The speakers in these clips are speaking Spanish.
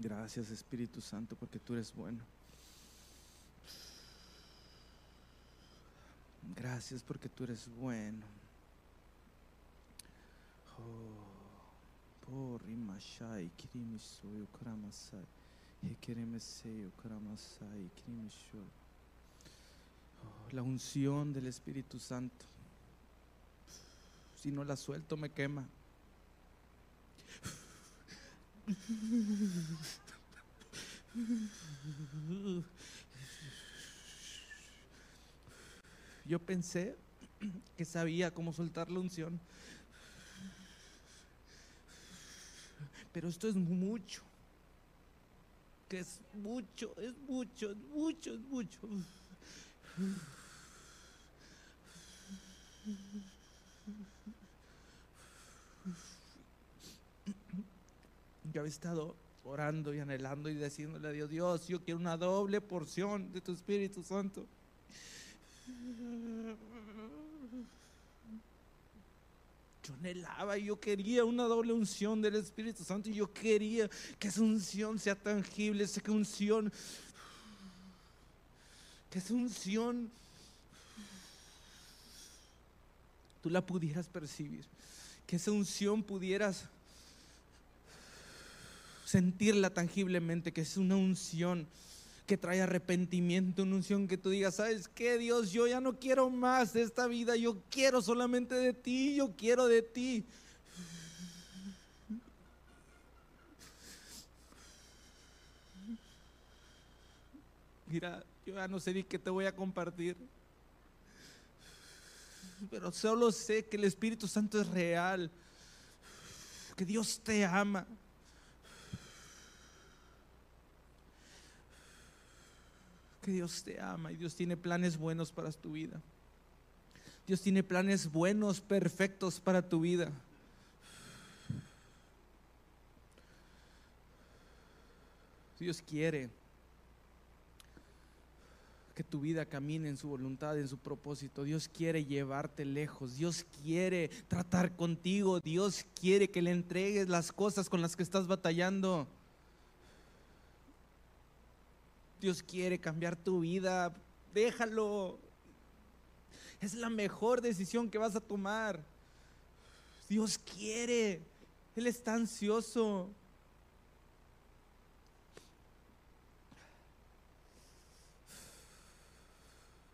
Gracias Espíritu Santo porque tú eres bueno. Gracias porque tú eres bueno. Oh, rimashai, karamasai. Oh, la unción del Espíritu Santo. Si no la suelto me quema. Yo pensé que sabía cómo soltar la unción. Pero esto es mucho. Que es mucho, es mucho, es mucho, es mucho. Había estado orando y anhelando y diciéndole a Dios, Dios, yo quiero una doble porción de tu Espíritu Santo. Yo anhelaba y yo quería una doble unción del Espíritu Santo y yo quería que esa unción sea tangible, esa unción, que esa unción tú la pudieras percibir, que esa unción pudieras sentirla tangiblemente, que es una unción que trae arrepentimiento, una unción que tú digas, ¿sabes qué, Dios? Yo ya no quiero más de esta vida, yo quiero solamente de ti, yo quiero de ti. Mira, yo ya no sé ni qué te voy a compartir, pero solo sé que el Espíritu Santo es real, que Dios te ama. Que Dios te ama y Dios tiene planes buenos para tu vida. Dios tiene planes buenos, perfectos para tu vida. Dios quiere que tu vida camine en su voluntad, en su propósito. Dios quiere llevarte lejos. Dios quiere tratar contigo. Dios quiere que le entregues las cosas con las que estás batallando. Dios quiere cambiar tu vida, déjalo. Es la mejor decisión que vas a tomar. Dios quiere, Él está ansioso.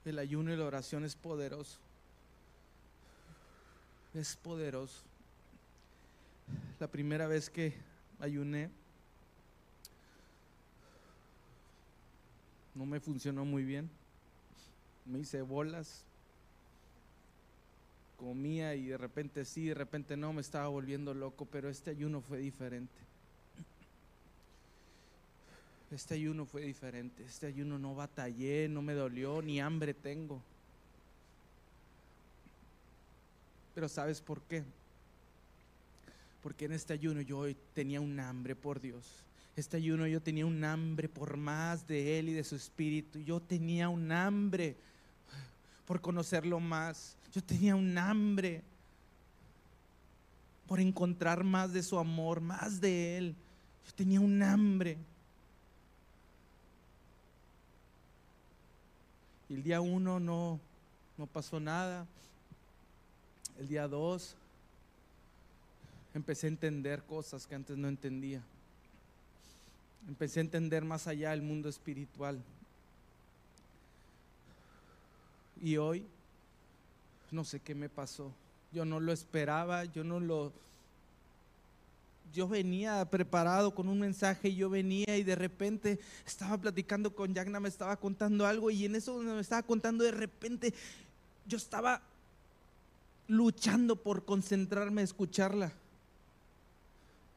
El ayuno y la oración es poderoso. Es poderoso. La primera vez que ayuné, no me funcionó muy bien. Me hice bolas, comía y de repente sí, de repente no, me estaba volviendo loco, pero este ayuno fue diferente. Este ayuno fue diferente, este ayuno no batallé, no me dolió, ni hambre tengo. Pero ¿sabes por qué? Porque en este ayuno yo tenía un hambre por Dios este ayuno yo tenía un hambre por más de Él y de su Espíritu. Yo tenía un hambre por conocerlo más. Yo tenía un hambre por encontrar más de su amor, más de Él. Yo tenía un hambre. Y el día uno no, no pasó nada. El día dos empecé a entender cosas que antes no entendía. Empecé a entender más allá el mundo espiritual. Y hoy, no sé qué me pasó. Yo no lo esperaba, yo no lo... Yo venía preparado con un mensaje yo venía y de repente estaba platicando con Yagna, me estaba contando algo y en eso me estaba contando de repente yo estaba luchando por concentrarme a escucharla.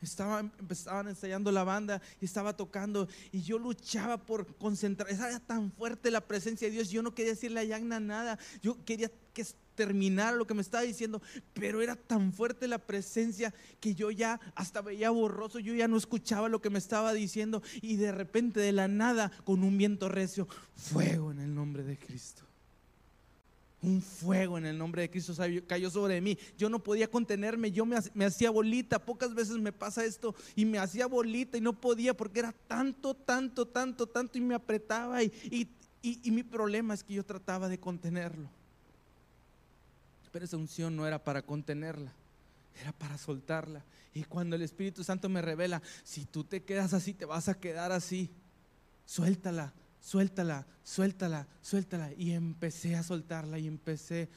Estaba, estaban ensayando la banda y estaba tocando y yo luchaba por concentrar. Era tan fuerte la presencia de Dios. Yo no quería decirle a Yagna nada. Yo quería que terminara lo que me estaba diciendo, pero era tan fuerte la presencia que yo ya hasta veía borroso. Yo ya no escuchaba lo que me estaba diciendo y de repente de la nada con un viento recio, fuego en el nombre de Cristo. Un fuego en el nombre de Cristo cayó sobre mí. Yo no podía contenerme, yo me, hacía bolita. Pocas veces me pasa esto y me hacía bolita y no podía porque era tanto, tanto, tanto, tanto y me apretaba. Y, y mi problema es que yo trataba de contenerlo. Pero esa unción no era para contenerla, era para soltarla. Y cuando el Espíritu Santo me revela, si tú te quedas así, te vas a quedar así. Suéltala, suéltala, suéltala, suéltala. Y empecé a soltarla y empecé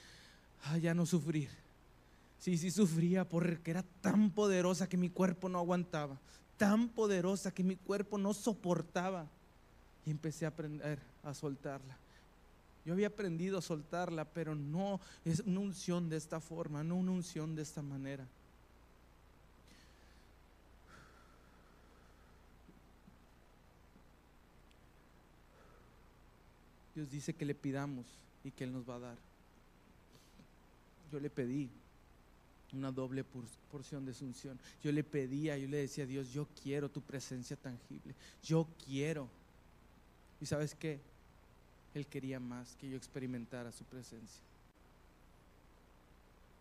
a ya no sufrir. Sí, sí sufría porque era tan poderosa que mi cuerpo no aguantaba, tan poderosa que mi cuerpo no soportaba. Y empecé a aprender a soltarla. Yo había aprendido a soltarla, pero no es una unción de esta forma, no una unción de esta manera. Dios dice que le pidamos y que Él nos va a dar. Yo le pedí una doble porción de unción. Yo le pedía, yo le decía a Dios, yo quiero tu presencia tangible. Yo quiero. ¿Y sabes qué? Él quería más que yo experimentara su presencia.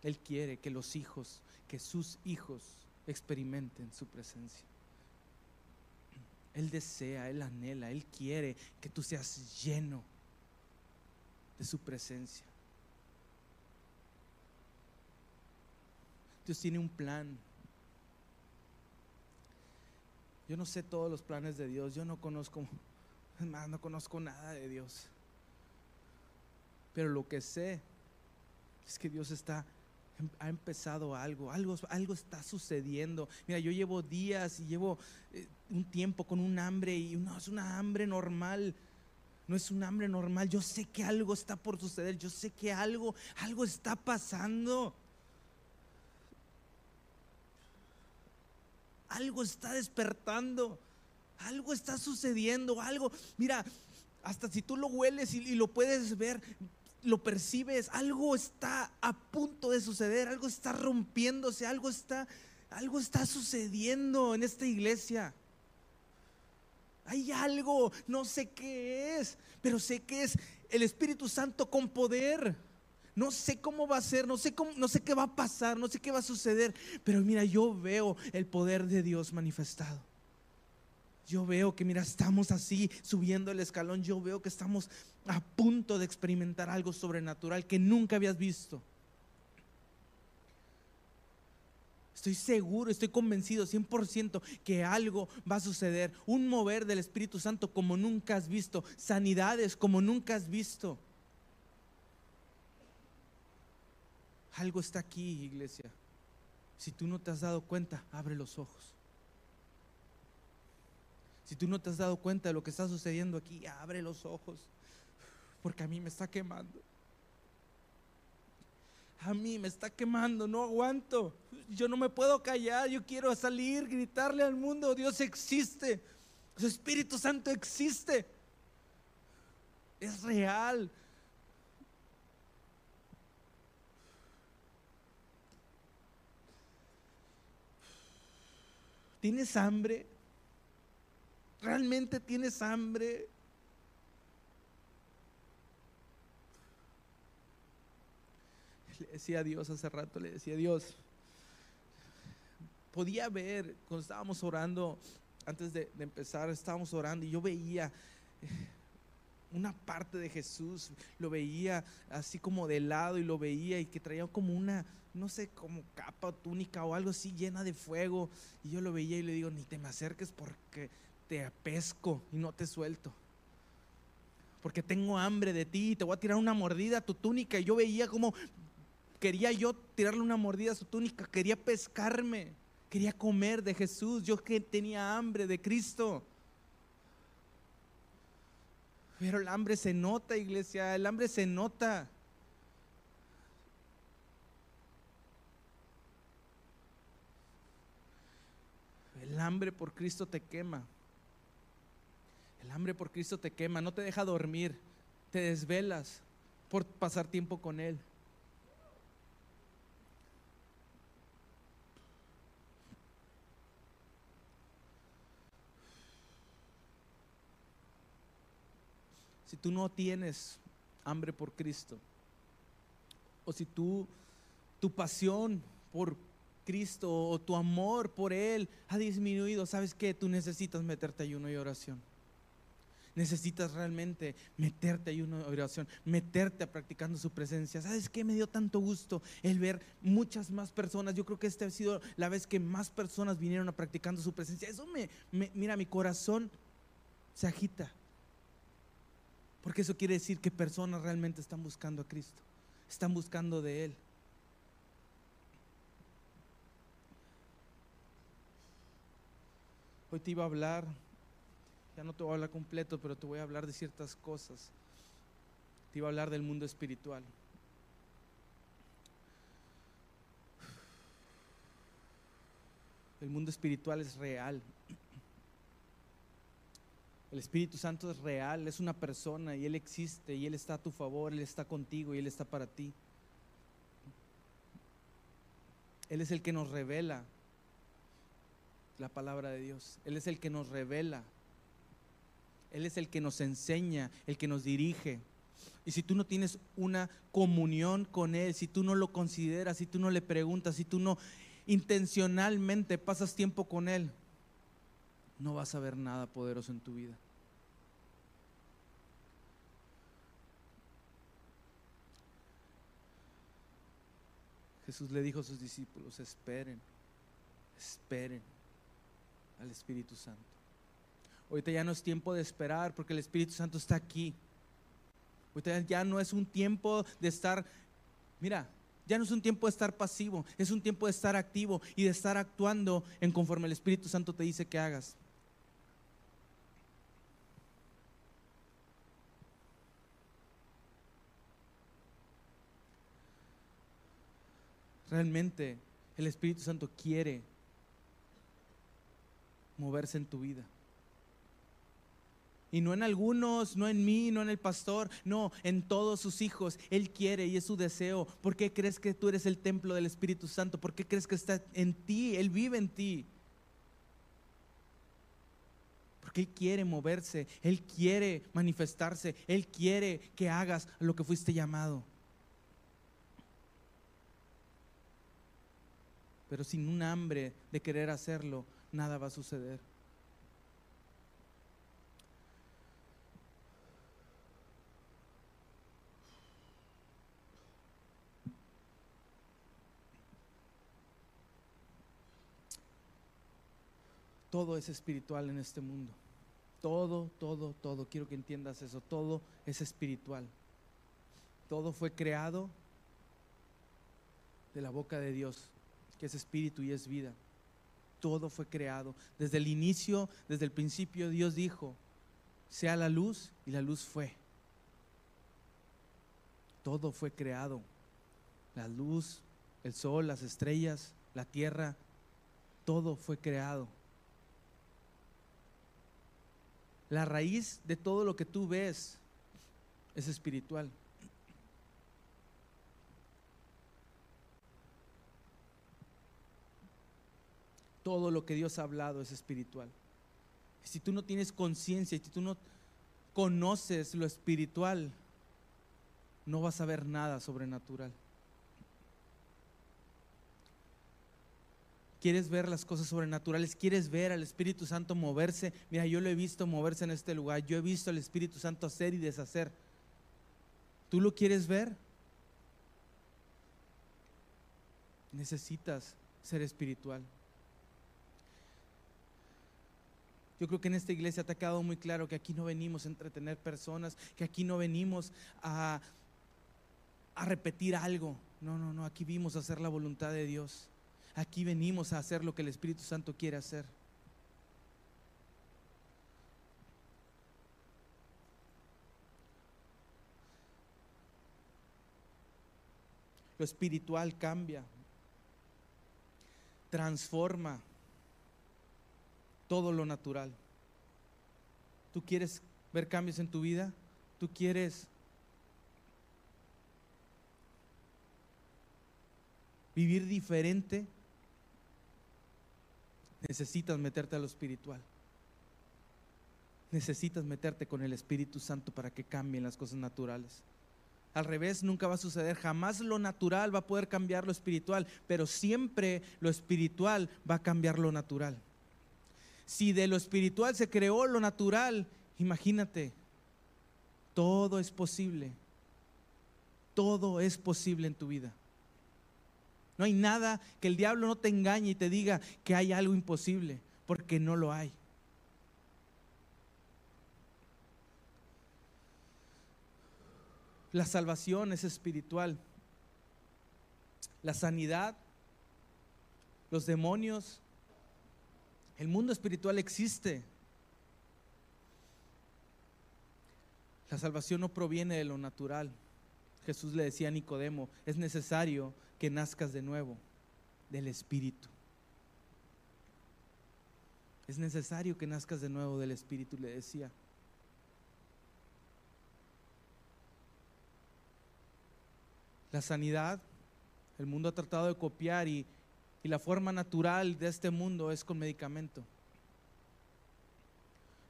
Él quiere que los hijos, que sus hijos experimenten su presencia. Él desea, Él anhela, Él quiere que tú seas lleno de su presencia. Dios tiene un plan. Yo no sé todos los planes de Dios, yo no conozco, más, no conozco nada de Dios. Pero lo que sé es que Dios está ha empezado algo, algo, algo está sucediendo. Mira, yo llevo días y llevo eh, un tiempo con un hambre y no es una hambre normal no es un hambre normal. Yo sé que algo está por suceder. Yo sé que algo, algo está pasando. Algo está despertando. Algo está sucediendo. Algo, mira, hasta si tú lo hueles y, lo puedes ver, lo percibes, algo está a punto de suceder, algo está rompiéndose, algo está, algo está sucediendo en esta iglesia. Hay algo, no sé qué es, pero sé que es el Espíritu Santo con poder. No sé cómo va a ser, no sé cómo, no sé qué va a pasar, no sé qué va a suceder, pero mira, yo veo el poder de Dios manifestado. Yo veo que, mira, estamos así subiendo el escalón. Yo veo que estamos a punto de experimentar algo sobrenatural que nunca habías visto. Estoy seguro, estoy convencido 100% que algo va a suceder. Un mover del Espíritu Santo como nunca has visto. Sanidades como nunca has visto. Algo está aquí, iglesia. Si tú no te has dado cuenta, abre los ojos. Si tú no te has dado cuenta de lo que está sucediendo aquí, abre los ojos. Porque a mí me está quemando a mí me está quemando, no aguanto. Yo no me puedo callar, yo quiero salir, gritarle al mundo, Dios existe, su Espíritu Santo existe, es real. ¿Tienes hambre? ¿Realmente tienes hambre? Le decía a Dios hace rato, le decía a Dios, podía ver cuando estábamos orando, antes de, empezar, estábamos orando y yo veía eh, una parte de Jesús, lo veía así como de lado y lo veía y que traía como una, no sé, como capa o túnica o algo así llena de fuego. Y yo lo veía y le digo, ni te me acerques porque te apesco y no te suelto. Porque tengo hambre de ti y te voy a tirar una mordida a tu túnica. Y yo veía como Quería yo tirarle una mordida a su túnica, quería pescarme, quería comer de Jesús, yo que tenía hambre de Cristo. Pero el hambre se nota, iglesia, el hambre se nota. El hambre por Cristo te quema. El hambre por Cristo te quema, no te deja dormir, te desvelas por pasar tiempo con Él. Si tú no tienes hambre por Cristo, o si tú, tu pasión por Cristo o tu amor por Él ha disminuido, ¿sabes qué? Tú necesitas meterte ayuno y oración. Necesitas realmente meterte ayuno y oración, meterte a practicando su presencia. ¿Sabes qué? Me dio tanto gusto el ver muchas más personas. Yo creo que esta ha sido la vez que más personas vinieron a practicando su presencia. Eso me mira, mi corazón se agita. Porque eso quiere decir que personas realmente están buscando a Cristo, están buscando de Él. Hoy te iba a hablar, ya no te voy a hablar completo, pero te voy a hablar de ciertas cosas. Te iba a hablar del mundo espiritual. El mundo espiritual es real. El Espíritu Santo es real, es una persona y Él existe y Él está a tu favor, Él está contigo y Él está para ti. Él es el que nos revela la palabra de Dios. Él es el que nos revela. Él es el que nos enseña, el que nos dirige. Y si tú no tienes una comunión con Él, si tú no lo consideras, si tú no le preguntas, si tú no intencionalmente pasas tiempo con Él, no vas a ver nada poderoso en tu vida. Jesús le dijo a sus discípulos, esperen, esperen al Espíritu Santo. Ahorita ya no es tiempo de esperar porque el Espíritu Santo está aquí. Ahorita ya no es un tiempo de estar, mira, ya no es un tiempo de estar pasivo, es un tiempo de estar activo y de estar actuando en conforme el Espíritu Santo te dice que hagas. Realmente el Espíritu Santo quiere moverse en tu vida. Y no en algunos, no en mí, no en el pastor, no, en todos sus hijos. Él quiere y es su deseo. ¿Por qué crees que tú eres el templo del Espíritu Santo? ¿Por qué crees que está en ti? Él vive en ti. Porque Él quiere moverse, Él quiere manifestarse, Él quiere que hagas lo que fuiste llamado. Pero sin un hambre de querer hacerlo, nada va a suceder. Todo es espiritual en este mundo. Todo, todo, todo. Quiero que entiendas eso. Todo es espiritual. Todo fue creado de la boca de Dios que es espíritu y es vida. Todo fue creado. Desde el inicio, desde el principio, Dios dijo, sea la luz y la luz fue. Todo fue creado. La luz, el sol, las estrellas, la tierra, todo fue creado. La raíz de todo lo que tú ves es espiritual. Todo lo que Dios ha hablado es espiritual. Si tú no tienes conciencia si tú no conoces lo espiritual, no vas a ver nada sobrenatural. ¿Quieres ver las cosas sobrenaturales? ¿Quieres ver al Espíritu Santo moverse? Mira, yo lo he visto moverse en este lugar. Yo he visto al Espíritu Santo hacer y deshacer. ¿Tú lo quieres ver? Necesitas ser espiritual. Yo creo que en esta iglesia te ha quedado muy claro que aquí no venimos a entretener personas, que aquí no venimos a, a repetir algo. No, no, no, aquí vimos a hacer la voluntad de Dios. Aquí venimos a hacer lo que el Espíritu Santo quiere hacer. Lo espiritual cambia, transforma todo lo natural. ¿Tú quieres ver cambios en tu vida? ¿Tú quieres vivir diferente? Necesitas meterte a lo espiritual. Necesitas meterte con el Espíritu Santo para que cambien las cosas naturales. Al revés, nunca va a suceder. Jamás lo natural va a poder cambiar lo espiritual, pero siempre lo espiritual va a cambiar lo natural. Si de lo espiritual se creó lo natural, imagínate, todo es posible. Todo es posible en tu vida. No hay nada que el diablo no te engañe y te diga que hay algo imposible, porque no lo hay. La salvación es espiritual. La sanidad, los demonios, el mundo espiritual existe. La salvación no proviene de lo natural. Jesús le decía a Nicodemo, es necesario que nazcas de nuevo del Espíritu. Es necesario que nazcas de nuevo del Espíritu, le decía. La sanidad, el mundo ha tratado de copiar y, y la forma natural de este mundo es con medicamento.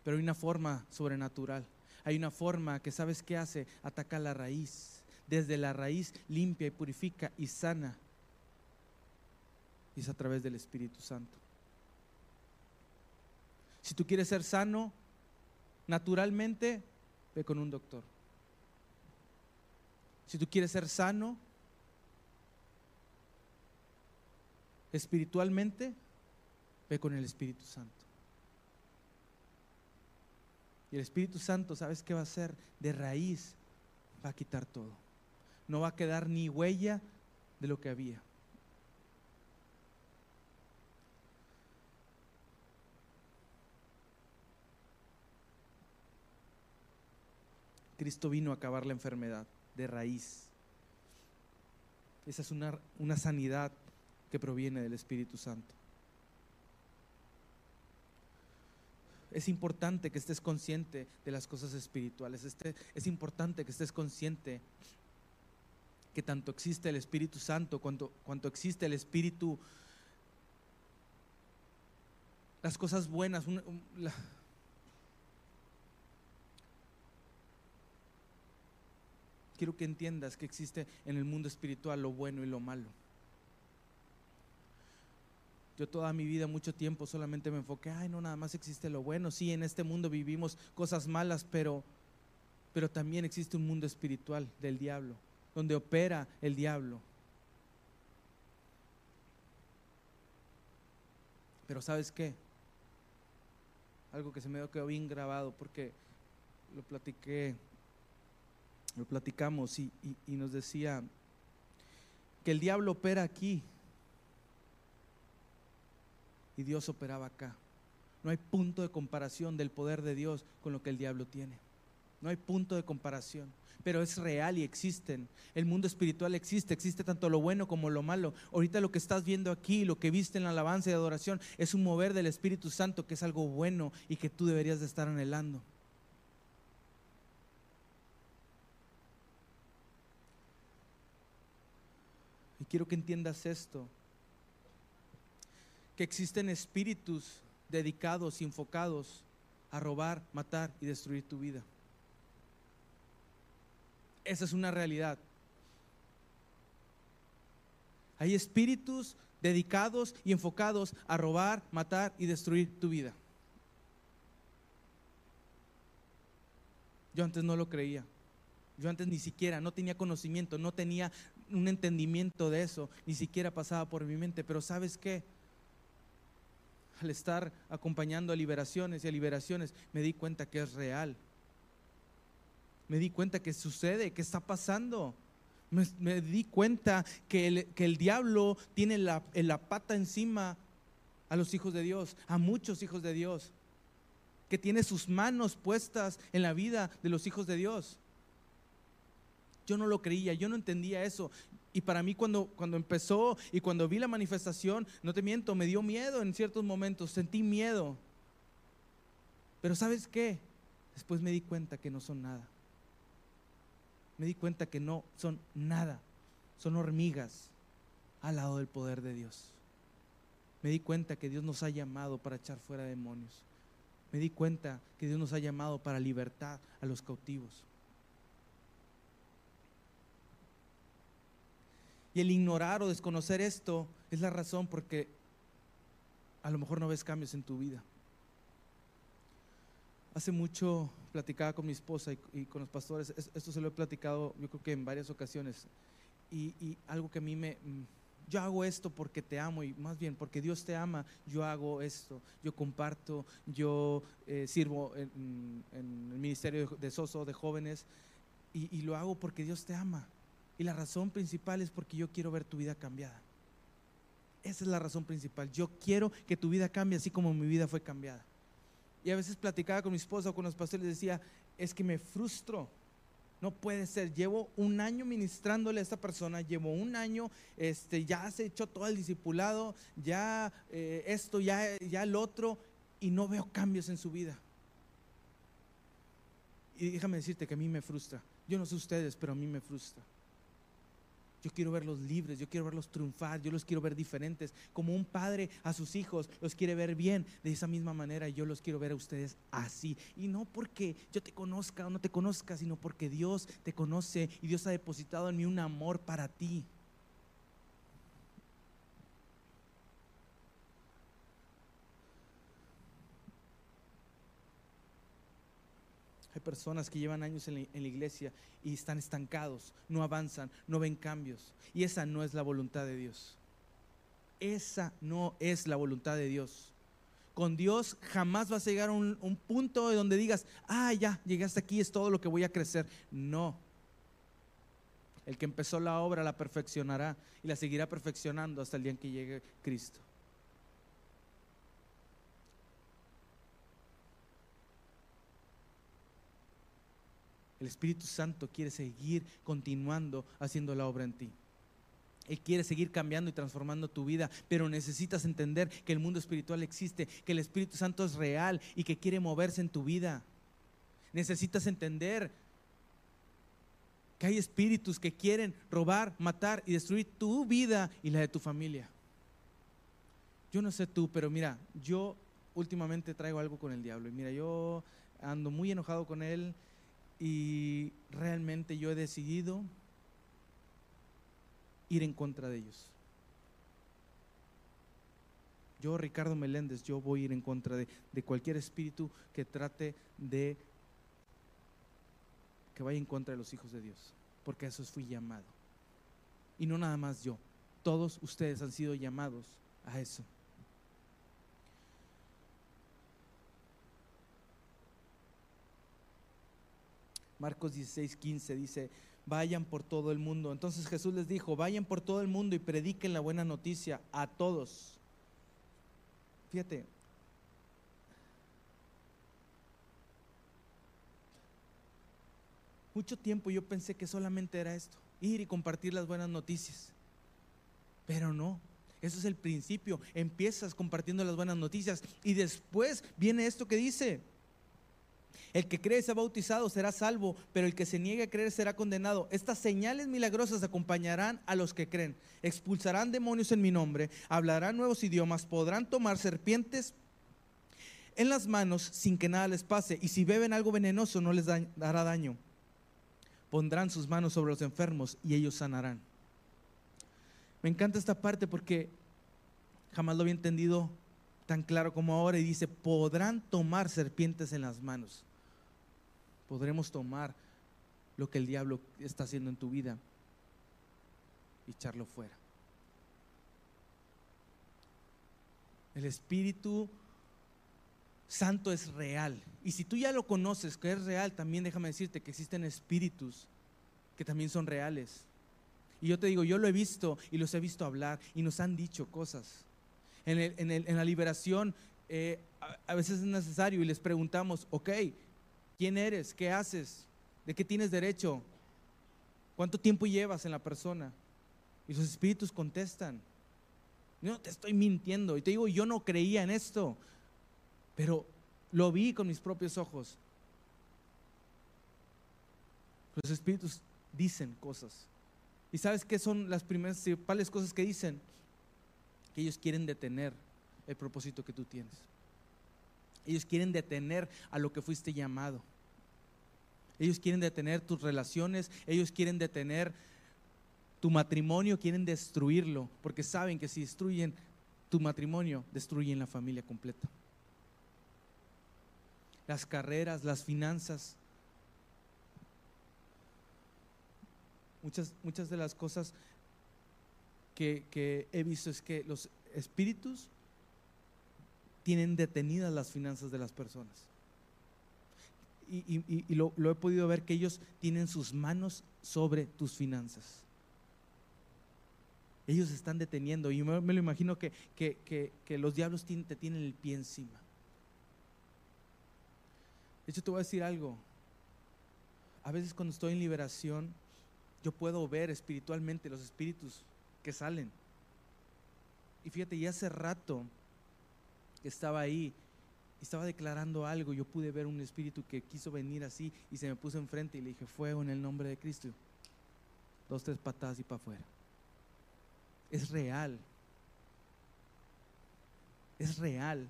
Pero hay una forma sobrenatural. Hay una forma que, ¿sabes qué hace? Ataca la raíz. Desde la raíz limpia y purifica y sana. Y es a través del Espíritu Santo. Si tú quieres ser sano, naturalmente, ve con un doctor. Si tú quieres ser sano, espiritualmente, ve con el Espíritu Santo. Y el Espíritu Santo, ¿sabes qué va a hacer? De raíz va a quitar todo. No va a quedar ni huella de lo que había. Cristo vino a acabar la enfermedad de raíz. Esa es una, una sanidad que proviene del Espíritu Santo. Es importante que estés consciente de las cosas espirituales. Este, es importante que estés consciente que tanto existe el Espíritu Santo cuanto, cuanto existe el Espíritu, las cosas buenas, quiero que entiendas que existe en el mundo espiritual lo bueno y lo malo. Yo toda mi vida, mucho tiempo, solamente me enfoqué, ay, no, nada más existe lo bueno. Sí, en este mundo vivimos cosas malas, pero, pero también existe un mundo espiritual del diablo, donde opera el diablo. Pero ¿sabes qué? Algo que se me quedó bien grabado porque lo platiqué lo platicamos y, nos decía que el diablo opera aquí y Dios operaba acá. No hay punto de comparación del poder de Dios con lo que el diablo tiene. No hay punto de comparación, pero es real y existen. El mundo espiritual existe, existe tanto lo bueno como lo malo. Ahorita lo que estás viendo aquí, lo que viste en la alabanza y adoración, es un mover del Espíritu Santo que es algo bueno y que tú deberías de estar anhelando. quiero que entiendas esto, que existen espíritus dedicados y enfocados a robar, matar y destruir tu vida. Esa es una realidad. Hay espíritus dedicados y enfocados a robar, matar y destruir tu vida. Yo antes no lo creía. Yo antes ni siquiera, no tenía conocimiento, no tenía un entendimiento de eso, ni siquiera pasaba por mi mente, pero ¿sabes qué? Al estar acompañando a liberaciones y a liberaciones, me di cuenta que es real. Me di cuenta que sucede, que está pasando. Me, di cuenta que el, que el diablo tiene la, la pata encima a los hijos de Dios, a muchos hijos de Dios, que tiene sus manos puestas en la vida de los hijos de Dios. Yo no lo creía, yo no entendía eso. Y para mí cuando, cuando empezó y cuando vi la manifestación, no te miento, me dio miedo en ciertos momentos, sentí miedo. Pero ¿sabes qué? Después me di cuenta que no son nada. Me di cuenta que no son nada. Son hormigas al lado del poder de Dios. Me di cuenta que Dios nos ha llamado para echar fuera demonios. Me di cuenta que Dios nos ha llamado para libertar a los cautivos. Y el ignorar o desconocer esto es la razón porque a lo mejor no ves cambios en tu vida. Hace mucho platicaba con mi esposa y, con los pastores, esto se lo he platicado yo creo que en varias ocasiones, y, y, algo que a mí me... Mm, yo hago esto porque te amo y más bien porque Dios te ama, yo hago esto, yo comparto, yo eh, sirvo en, el ministerio de Soso de jóvenes y, y lo hago porque Dios te ama. Y la razón principal es porque yo quiero ver tu vida cambiada. Esa es la razón principal. Yo quiero que tu vida cambie así como mi vida fue cambiada. Y a veces platicaba con mi esposa o con los pastores y decía, es que me frustro. No puede ser. Llevo un año ministrándole a esta persona, llevo un año, este, ya se echó todo el discipulado, ya eh, esto, ya, ya el otro, y no veo cambios en su vida. Y déjame decirte que a mí me frustra. Yo no sé ustedes, pero a mí me frustra. Yo quiero verlos libres, yo quiero verlos triunfar, yo los quiero ver diferentes. Como un padre a sus hijos los quiere ver bien, de esa misma manera yo los quiero ver a ustedes así. Y no porque yo te conozca o no te conozca, sino porque Dios te conoce y Dios ha depositado en mí un amor para ti. Hay personas que llevan años en la, iglesia y están estancados, no avanzan, no ven cambios. Y esa no es la voluntad de Dios. Esa no es la voluntad de Dios. Con Dios jamás vas a llegar a un, un punto de donde digas, ah, ya, llegué hasta aquí, es todo lo que voy a crecer. No. El que empezó la obra la perfeccionará y la seguirá perfeccionando hasta el día en que llegue Cristo. El Espíritu Santo quiere seguir continuando haciendo la obra en ti. Él quiere seguir cambiando y transformando tu vida, pero necesitas entender que el mundo espiritual existe, que el Espíritu Santo es real y que quiere moverse en tu vida. Necesitas entender que hay espíritus que quieren robar, matar y destruir tu vida y la de tu familia. Yo no sé tú, pero mira, yo últimamente traigo algo con el diablo y mira, yo ando muy enojado con él y realmente yo he decidido ir en contra de ellos. Yo, Ricardo Meléndez, yo voy a ir en contra de, de, cualquier espíritu que trate de que vaya en contra de los hijos de Dios, porque a eso fui llamado. Y no nada más yo, todos ustedes han sido llamados a eso. Marcos 16, 15 dice, vayan por todo el mundo. Entonces Jesús les dijo, vayan por todo el mundo y prediquen la buena noticia a todos. Fíjate. Mucho tiempo yo pensé que solamente era esto, ir y compartir las buenas noticias. Pero no, eso es el principio. Empiezas compartiendo las buenas noticias y después viene esto que dice, el que cree y sea bautizado será salvo, pero el que se niegue a creer será condenado. Estas señales milagrosas acompañarán a los que creen. Expulsarán demonios en mi nombre, hablarán nuevos idiomas, podrán tomar serpientes en las manos sin que nada les pase, y si beben algo venenoso no les dará daño. Pondrán sus manos sobre los enfermos y ellos sanarán. Me encanta esta parte porque jamás lo había entendido tan claro como ahora y dice, podrán tomar serpientes en las manos podremos tomar lo que el diablo está haciendo en tu vida y echarlo fuera. El Espíritu Santo es real. Y si tú ya lo conoces, que es real, también déjame decirte que existen espíritus que también son reales. Y yo te digo, yo lo he visto y los he visto hablar y nos han dicho cosas. En, la liberación eh, a, a veces es necesario y les preguntamos, ok, ¿Quién eres? ¿Qué haces? ¿De qué tienes derecho? ¿Cuánto tiempo llevas en la persona? Y los espíritus contestan. No te estoy mintiendo. Y te digo, yo no creía en esto, pero lo vi con mis propios ojos. Los espíritus dicen cosas. ¿Y sabes qué son las principales cosas que dicen? Que ellos quieren detener el propósito que tú tienes. Ellos quieren detener a lo que fuiste llamado. Ellos quieren detener tus relaciones, ellos quieren detener tu matrimonio quieren destruirlo, porque saben que si destruyen tu matrimonio, destruyen la familia completa. Las carreras, las finanzas, muchas, muchas de las cosas que, que he visto es que los espíritus tienen detenidas las finanzas de las personas. Y, lo, he podido ver que ellos tienen sus manos sobre tus finanzas. Ellos están deteniendo. Y me, lo imagino que, que, los diablos te tienen el pie encima. De hecho, te voy a decir algo. A veces cuando estoy en liberación, yo puedo ver espiritualmente los espíritus que salen. Y fíjate, ya hace rato estaba ahí estaba declarando algo, yo pude ver un espíritu que quiso venir así y se me puso enfrente y le dije, fuego en el nombre de Cristo. Dos, tres patadas y para afuera. Es real. Es real.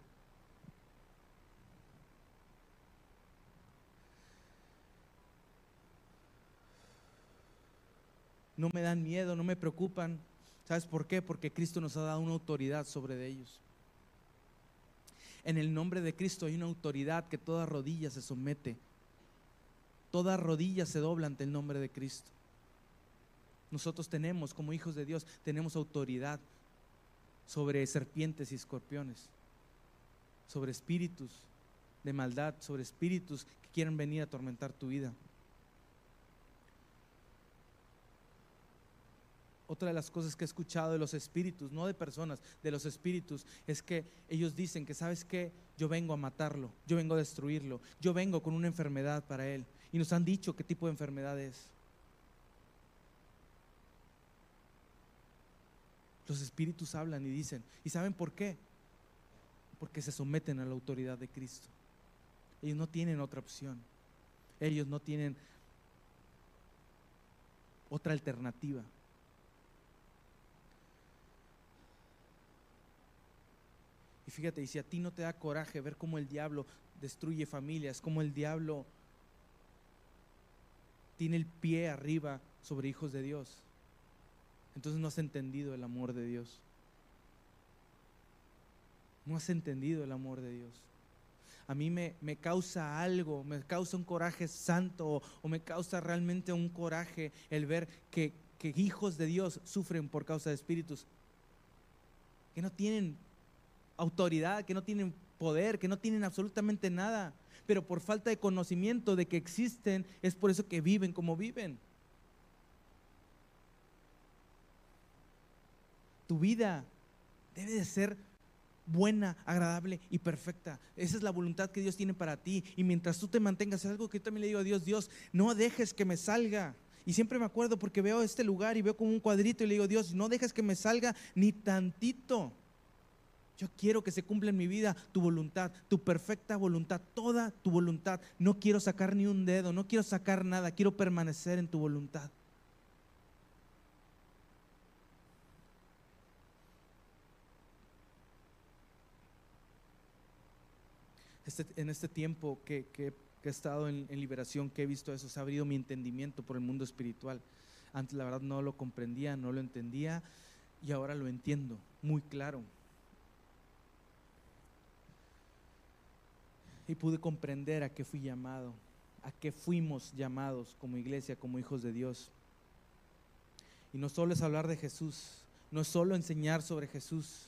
No me dan miedo, no me preocupan. ¿Sabes por qué? Porque Cristo nos ha dado una autoridad sobre ellos. En el nombre de Cristo hay una autoridad que toda rodilla se somete. Toda rodilla se dobla ante el nombre de Cristo. Nosotros tenemos, como hijos de Dios, tenemos autoridad sobre serpientes y escorpiones, sobre espíritus de maldad, sobre espíritus que quieren venir a atormentar tu vida. Otra de las cosas que he escuchado de los espíritus, no de personas, de los espíritus, es que ellos dicen que, ¿sabes qué? Yo vengo a matarlo, yo vengo a destruirlo, yo vengo con una enfermedad para él. Y nos han dicho qué tipo de enfermedad es. Los espíritus hablan y dicen, ¿y saben por qué? Porque se someten a la autoridad de Cristo. Ellos no tienen otra opción. Ellos no tienen otra alternativa. Y fíjate, y si a ti no te da coraje ver cómo el diablo destruye familias, cómo el diablo tiene el pie arriba sobre hijos de Dios, entonces no has entendido el amor de Dios. No has entendido el amor de Dios. A mí me, me causa algo, me causa un coraje santo o, o me causa realmente un coraje el ver que, que hijos de Dios sufren por causa de espíritus que no tienen autoridad, que no tienen poder, que no tienen absolutamente nada, pero por falta de conocimiento de que existen, es por eso que viven como viven. Tu vida debe de ser buena, agradable y perfecta. Esa es la voluntad que Dios tiene para ti. Y mientras tú te mantengas, es algo que yo también le digo a Dios, Dios, no dejes que me salga. Y siempre me acuerdo porque veo este lugar y veo como un cuadrito y le digo, Dios, no dejes que me salga ni tantito. Yo quiero que se cumpla en mi vida tu voluntad, tu perfecta voluntad, toda tu voluntad. No quiero sacar ni un dedo, no quiero sacar nada, quiero permanecer en tu voluntad. Este, en este tiempo que, he estado en, en, liberación, que he visto eso, se ha abrido mi entendimiento por el mundo espiritual. Antes la verdad no lo comprendía, no lo entendía y ahora lo entiendo muy claro. Y pude comprender a qué fui llamado, a qué fuimos llamados como iglesia, como hijos de Dios. Y no solo es hablar de Jesús, no es solo enseñar sobre Jesús.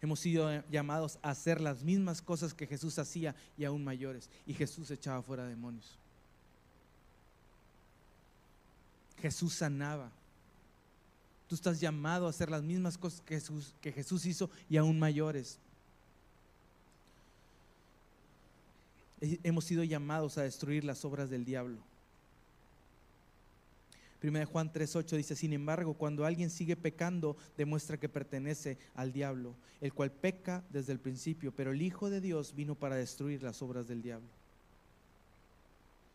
Hemos sido llamados a hacer las mismas cosas que Jesús hacía y aún mayores. Y Jesús echaba fuera demonios. Jesús sanaba. Tú estás llamado a hacer las mismas cosas que Jesús, que Jesús hizo y aún mayores. Hemos sido llamados a destruir las obras del diablo. Primera Juan 3:8 dice, sin embargo, cuando alguien sigue pecando, demuestra que pertenece al diablo, el cual peca desde el principio, pero el Hijo de Dios vino para destruir las obras del diablo.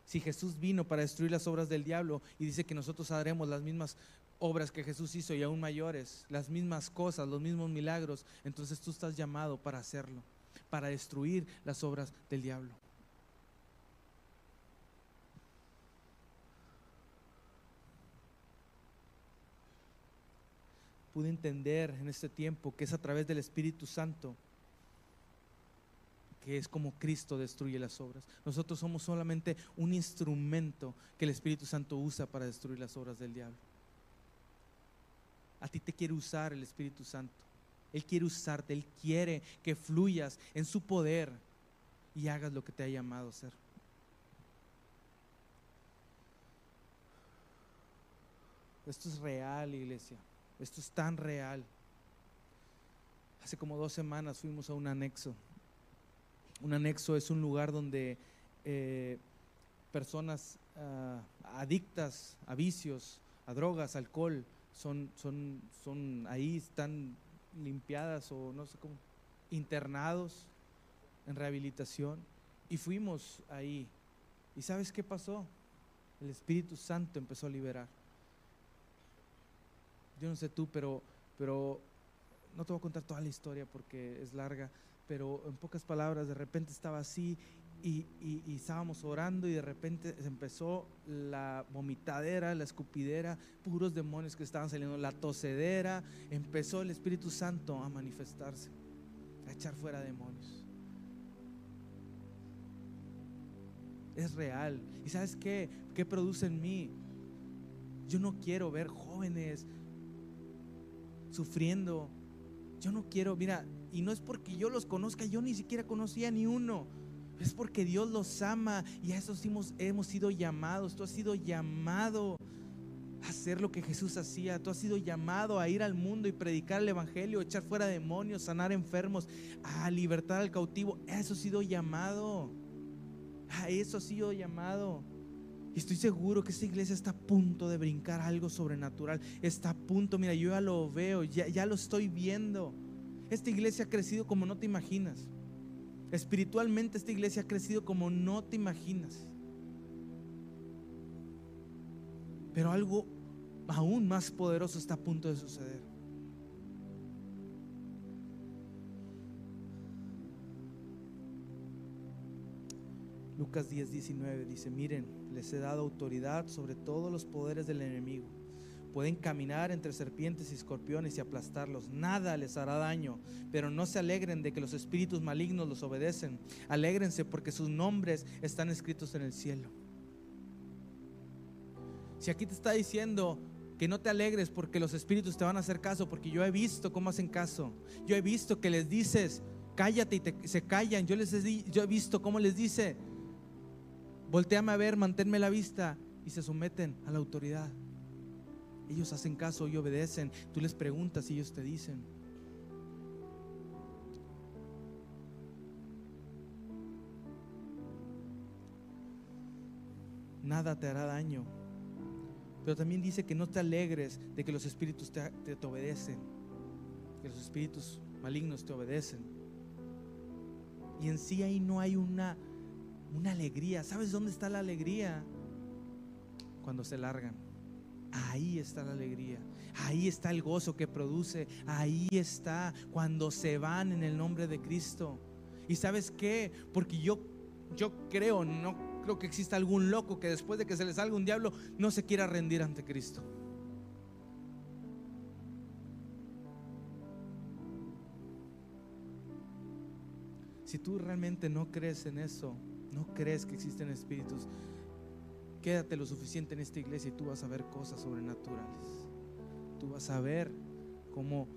Si Jesús vino para destruir las obras del diablo y dice que nosotros haremos las mismas obras que Jesús hizo y aún mayores, las mismas cosas, los mismos milagros, entonces tú estás llamado para hacerlo, para destruir las obras del diablo. Pude entender en este tiempo que es a través del Espíritu Santo que es como Cristo destruye las obras. Nosotros somos solamente un instrumento que el Espíritu Santo usa para destruir las obras del diablo. A ti te quiere usar el Espíritu Santo. Él quiere usarte, Él quiere que fluyas en su poder y hagas lo que te ha llamado a hacer. Esto es real, iglesia. Esto es tan real. Hace como dos semanas fuimos a un anexo. Un anexo es un lugar donde eh, personas ah, adictas a vicios, a drogas, alcohol, son, son, son ahí, están limpiadas o no sé cómo, internados en rehabilitación. Y fuimos ahí. ¿Y sabes qué pasó? El Espíritu Santo empezó a liberar. Yo no sé tú, pero, pero no te voy a contar toda la historia porque es larga, pero en pocas palabras, de repente estaba así y, estábamos orando y de repente empezó la vomitadera, la escupidera, puros demonios que estaban saliendo, la tosedera, empezó el Espíritu Santo a manifestarse, a echar fuera demonios. Es real. ¿Y sabes qué? ¿Qué produce en mí? Yo no quiero ver jóvenes sufriendo. Yo no quiero, mira, y no es porque yo los conozca, yo ni siquiera conocía ni uno. Es porque Dios los ama y a eso hemos, hemos sido llamados. Tú has sido llamado a hacer lo que Jesús hacía. Tú has sido llamado a ir al mundo y predicar el Evangelio, echar fuera demonios, sanar enfermos, a libertar al cautivo. A eso has sido llamado. A eso has sido llamado. Estoy seguro que esta iglesia está a punto de brincar algo sobrenatural. Está a punto, mira, yo ya lo veo, ya, ya lo estoy viendo. Esta iglesia ha crecido como no te imaginas. Espiritualmente esta iglesia ha crecido como no te imaginas. Pero algo aún más poderoso está a punto de suceder. Lucas 10, 19 dice, miren, les he dado autoridad sobre todos los poderes del enemigo. Pueden caminar entre serpientes y escorpiones y aplastarlos. Nada les hará daño. Pero no se alegren de que los espíritus malignos los obedecen. Alégrense porque sus nombres están escritos en el cielo. Si aquí te está diciendo que no te alegres porque los espíritus te van a hacer caso, porque yo he visto cómo hacen caso. Yo he visto que les dices, cállate y se callan. Yo, les he, yo he visto cómo les dice, volteame a ver, manténme la vista y se someten a la autoridad. Ellos hacen caso y obedecen. Tú les preguntas y ellos te dicen. Nada te hará daño. Pero también dice que no te alegres de que los espíritus te, te, obedecen. Que los espíritus malignos te obedecen. Y en sí ahí no hay una, una alegría. ¿Sabes dónde está la alegría? Cuando se largan. Ahí está la alegría. Ahí está el gozo que produce. Ahí está cuando se van en el nombre de Cristo. ¿Y sabes qué? Porque yo, yo creo, no creo que exista algún loco que después de que se le salga un diablo no se quiera rendir ante Cristo. Si tú realmente no crees en eso, no crees que existen espíritus, Quédate lo suficiente en esta iglesia y tú vas a ver cosas sobrenaturales. Tú vas a ver cómo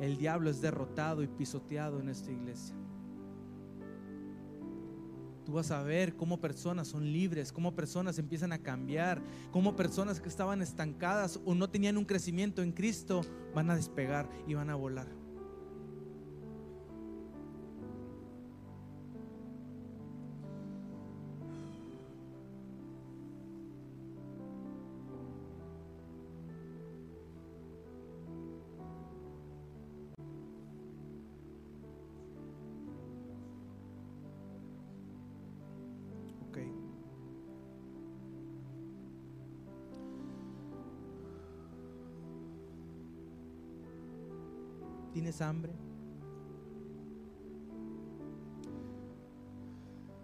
el diablo es derrotado y pisoteado en esta iglesia. Tú vas a ver cómo personas son libres, cómo personas empiezan a cambiar, cómo personas que estaban estancadas o no tenían un crecimiento en Cristo van a despegar y van a volar. ¿Tienes hambre?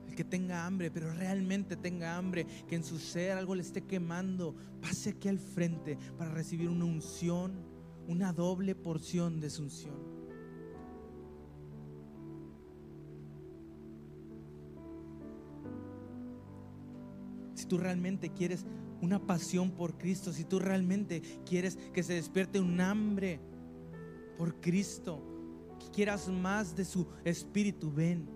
El que tenga hambre, pero realmente tenga hambre, que en su ser algo le esté quemando, pase aquí al frente para recibir una unción, una doble porción de su unción. Si tú realmente quieres una pasión por Cristo, si tú realmente quieres que se despierte un hambre por Cristo, que quieras más de su espíritu, ven.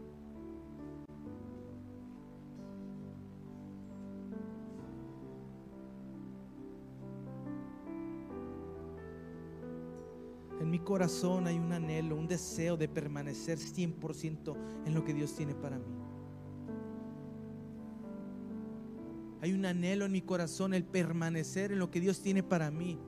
En mi corazón hay un anhelo, un deseo de permanecer 100% en lo que Dios tiene para mí. Hay un anhelo en mi corazón el permanecer en lo que Dios tiene para mí.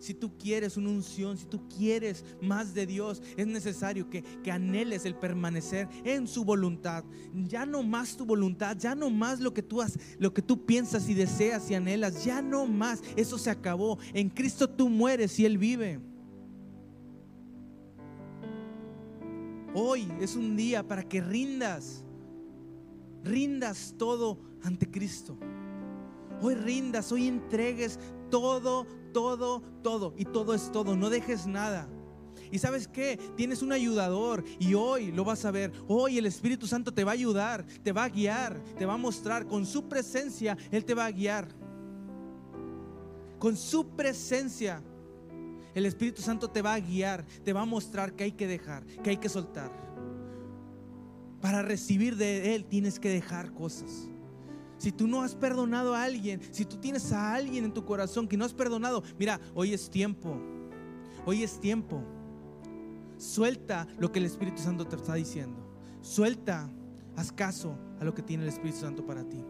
Si tú quieres una unción, si tú quieres más de Dios, es necesario que, que, anheles el permanecer en su voluntad. Ya no más tu voluntad, ya no más lo que tú has, lo que tú piensas y deseas y anhelas, ya no más. Eso se acabó. En Cristo tú mueres y Él vive. Hoy es un día para que rindas, rindas todo ante Cristo. Hoy rindas, hoy entregues todo, todo, todo. Y todo es todo, no dejes nada. Y sabes qué, tienes un ayudador y hoy lo vas a ver. Hoy el Espíritu Santo te va a ayudar, te va a guiar, te va a mostrar. Con su presencia Él te va a guiar. Con su presencia el Espíritu Santo te va a guiar, te va a mostrar que hay que dejar, que hay que soltar. Para recibir de Él tienes que dejar cosas. Si tú no has perdonado a alguien, si tú tienes a alguien en tu corazón que no has perdonado, mira, hoy es tiempo. Hoy es tiempo. Suelta lo que el Espíritu Santo te está diciendo. Suelta, haz caso a lo que tiene el Espíritu Santo para ti.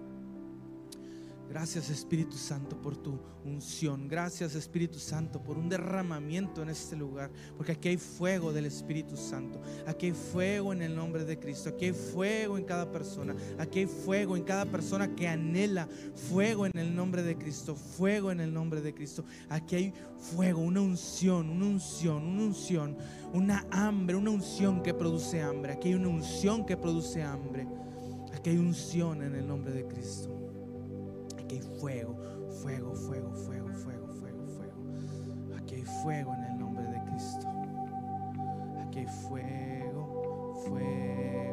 Gracias Espíritu Santo por tu unción. Gracias Espíritu Santo por un derramamiento en este lugar. Porque aquí hay fuego del Espíritu Santo. Aquí hay fuego en el nombre de Cristo. Aquí hay fuego en cada persona. Aquí hay fuego en cada persona que anhela fuego en el nombre de Cristo. Fuego en el nombre de Cristo. Aquí hay fuego, una unción, una unción, una unción. Una hambre, una unción que produce hambre. Aquí hay una unción que produce hambre. Aquí hay unción en el nombre de Cristo aquí hay fuego, fuego, fuego, fuego, fuego, fuego, fuego. Aquí hay fuego en el nombre de Cristo. Aquí hay fuego, fuego.